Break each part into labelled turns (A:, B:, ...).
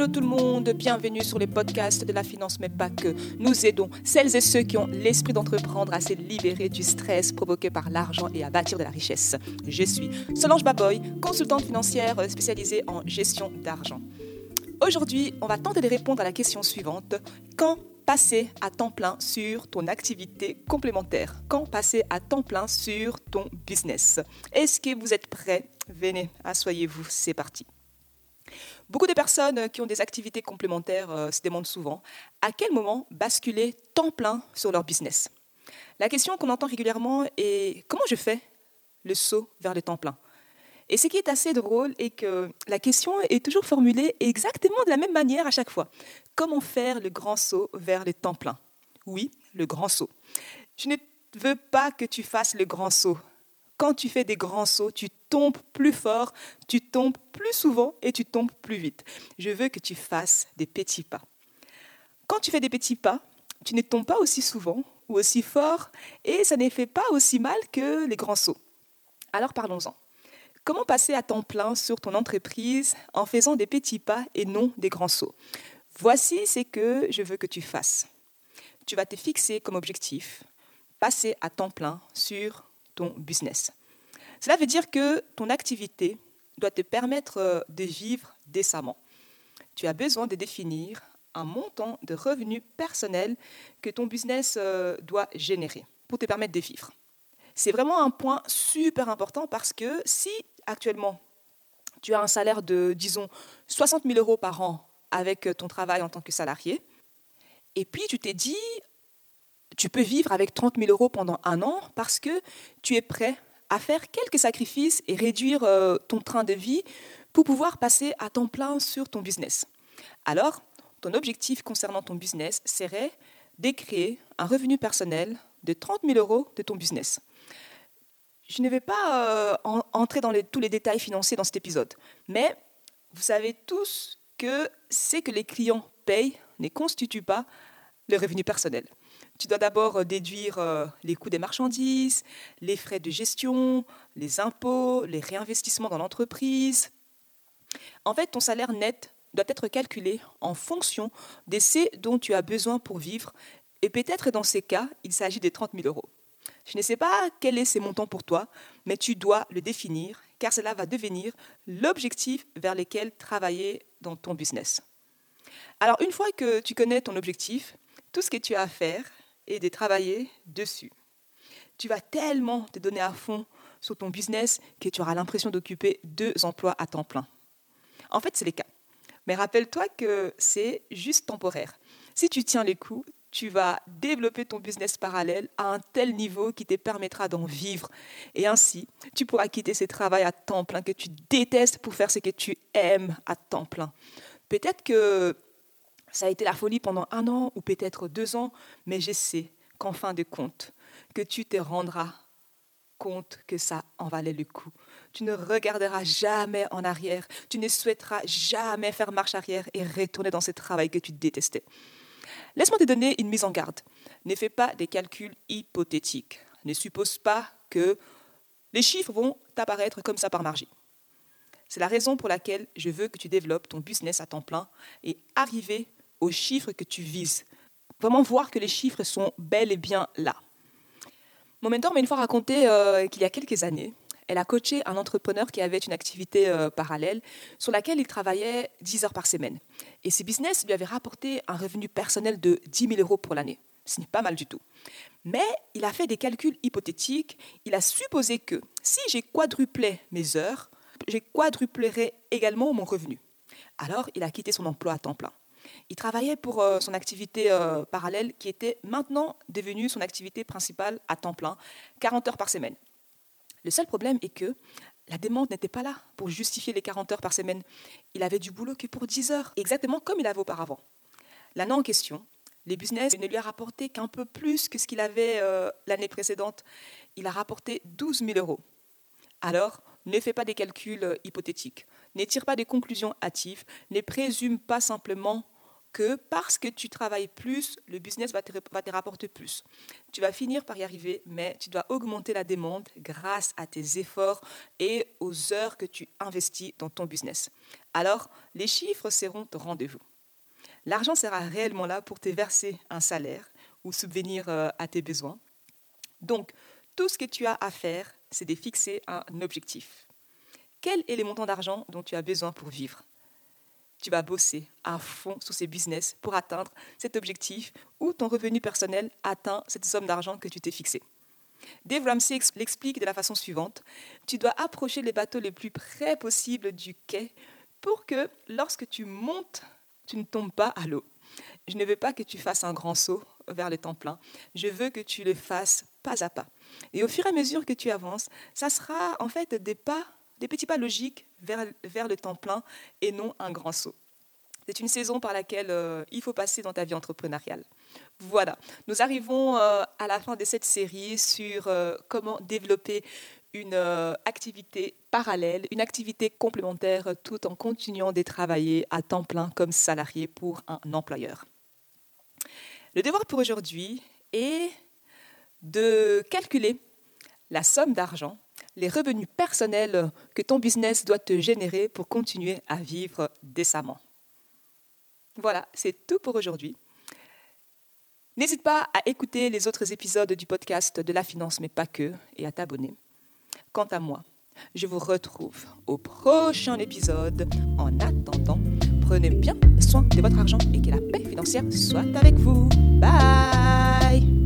A: Hello tout le monde, bienvenue sur les podcasts de la finance, mais pas que. Nous aidons celles et ceux qui ont l'esprit d'entreprendre à se libérer du stress provoqué par l'argent et à bâtir de la richesse. Je suis Solange Baboy, consultante financière spécialisée en gestion d'argent. Aujourd'hui, on va tenter de répondre à la question suivante. Quand passer à temps plein sur ton activité complémentaire? Quand passer à temps plein sur ton business? Est-ce que vous êtes prêts? Venez, asseyez-vous, c'est parti. Beaucoup de personnes qui ont des activités complémentaires euh, se demandent souvent à quel moment basculer temps plein sur leur business? La question qu'on entend régulièrement est comment je fais le saut vers le temps plein? Et ce qui est assez drôle est que la question est toujours formulée exactement de la même manière à chaque fois. Comment faire le grand saut vers le temps plein? Oui, le grand saut. Je ne veux pas que tu fasses le grand saut quand tu fais des grands sauts, tu tombes plus fort, tu tombes plus souvent et tu tombes plus vite. Je veux que tu fasses des petits pas. Quand tu fais des petits pas, tu ne tombes pas aussi souvent ou aussi fort et ça ne fait pas aussi mal que les grands sauts. Alors parlons-en. Comment passer à temps plein sur ton entreprise en faisant des petits pas et non des grands sauts? Voici ce que je veux que tu fasses. Tu vas te fixer comme objectif passer à temps plein sur ton business. Cela veut dire que ton activité doit te permettre euh, de vivre décemment. Tu as besoin de définir un montant de revenus personnels que ton business euh, doit générer pour te permettre de vivre. C'est vraiment un point super important parce que si actuellement tu as un salaire de, disons, 60 000 euros par an avec ton travail en tant que salarié, et puis tu t'es dit, tu peux vivre avec 30 000 euros pendant un an parce que tu es prêt à faire quelques sacrifices et réduire euh, ton train de vie pour pouvoir passer à temps plein sur ton business. Alors, ton objectif concernant ton business serait de un revenu personnel de 30 000 euros de ton business. Je ne vais pas euh, entrer dans tous les détails financiers dans cet épisode, mais vous savez tous que ce que les clients payent ne constitue pas le revenu personnel. Tu dois d'abord euh, déduire euh, les coûts des marchandises, les frais de gestion, les impôts, les réinvestissements dans l'entreprise. En fait, ton salaire net doit être calculé en fonction de ce dont tu as besoin pour vivre. Et peut-être dans ces cas, il s'agit de 30 000 euros. Je ne sais pas quel est ces montants pour toi, mais tu dois le définir car cela va devenir l'objectif vers lequel travailler dans ton business. Alors une fois que tu connais ton objectif, tout ce que tu as à faire, et de travailler dessus. Tu vas tellement te donner à fond sur ton business que tu auras l'impression d'occuper deux emplois à temps plein. En fait, c'est le cas. Mais rappelle-toi que c'est juste temporaire. Si tu tiens les coups, tu vas développer ton business parallèle à un tel niveau qui te permettra d'en vivre. Et ainsi, tu pourras quitter ce travail à temps plein que tu détestes pour faire ce que tu aimes à temps plein. Peut-être que ça a été la folie pendant un an ou peut-être deux ans, mais je sais qu'en fin de compte, que tu te rendras compte que ça en valait le coup. Tu ne regarderas jamais en arrière, tu ne souhaiteras jamais faire marche arrière et retourner dans ce travail que tu détestais. Laisse-moi te donner une mise en garde. Ne fais pas des calculs hypothétiques. Ne suppose pas que les chiffres vont t'apparaître comme ça par magie. C'est la raison pour laquelle je veux que tu développes ton business à temps plein et arriver aux chiffres que tu vises. Vraiment voir que les chiffres sont bel et bien là? Mon mentor m'a une fois raconté euh, qu'il y a quelques années, elle a coaché un entrepreneur qui avait une activité euh, parallèle sur laquelle il travaillait 10 heures par semaine. Et ce business lui avait rapporté un revenu personnel de 10 000 euros pour l'année. Ce n'est pas mal du tout. Mais il a fait des calculs hypothétiques. Il a supposé que si j'ai quadruplé mes heures, j'ai quadruplerai également mon revenu. Alors, il a quitté son emploi à temps plein. Il travaillait pour euh, son activité euh, parallèle qui était maintenant devenue son activité principale à temps plein, 40 heures par semaine. Le seul problème est que la demande n'était pas là pour justifier les 40 heures par semaine. Il avait du boulot que pour 10 heures, exactement comme il avait auparavant. L'année en question, les business ne lui a rapporté qu'un peu plus que ce qu'il avait euh, l'année précédente. Il a rapporté 12 000 euros. Alors, ne fais pas des calculs hypothétiques, n'étire pas des conclusions hâtives, ne présume pas simplement que parce que tu travailles plus, le business va te, rapporter plus. Tu vas finir par y arriver, mais tu dois augmenter la demande grâce à tes efforts et aux heures que tu investis dans ton business. Alors, les chiffres seront au rendez-vous. L'argent sera réellement là pour te verser un salaire ou subvenir euh, à tes besoins. Donc, tout ce que tu as à faire, c'est de fixer un objectif. Quel est le montant d'argent dont tu as besoin pour vivre? Tu vas bosser à fond sur ces business pour atteindre cet objectif ou ton revenu personnel atteint cette somme d'argent que tu t'es fixé. Dave Ramsey l'explique de la façon suivante. Tu dois approcher les bateaux les plus près possible du quai pour que lorsque tu montes, tu ne tombes pas à l'eau. Je ne veux pas que tu fasses un grand saut vers le temps plein. Je veux que tu le fasses pas à pas. Et au fur et à mesure que tu avances, ça sera en fait des pas des petits pas logiques vers, le temps plein et non un grand saut. C'est une saison par laquelle euh, il faut passer dans ta vie entrepreneuriale. Voilà, nous arrivons euh, à la fin de cette série sur euh, comment développer une activité parallèle, une activité complémentaire tout en continuant de travailler à temps plein comme salarié pour un employeur. Le devoir pour aujourd'hui est de calculer la somme d'argent les revenus personnels que ton business doit te générer pour continuer à vivre décemment. Voilà, c'est tout pour aujourd'hui. N'hésite pas à écouter les autres épisodes du podcast de la finance, mais pas que, et à t'abonner. Quant à moi, je vous retrouve au prochain épisode. En attendant, prenez bien soin de votre argent et que la paix financière soit avec vous. Bye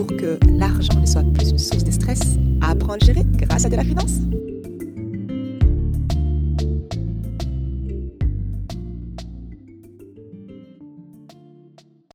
A: pour que l'argent ne soit plus une source de stress, apprendre à gérer grâce à de la finance.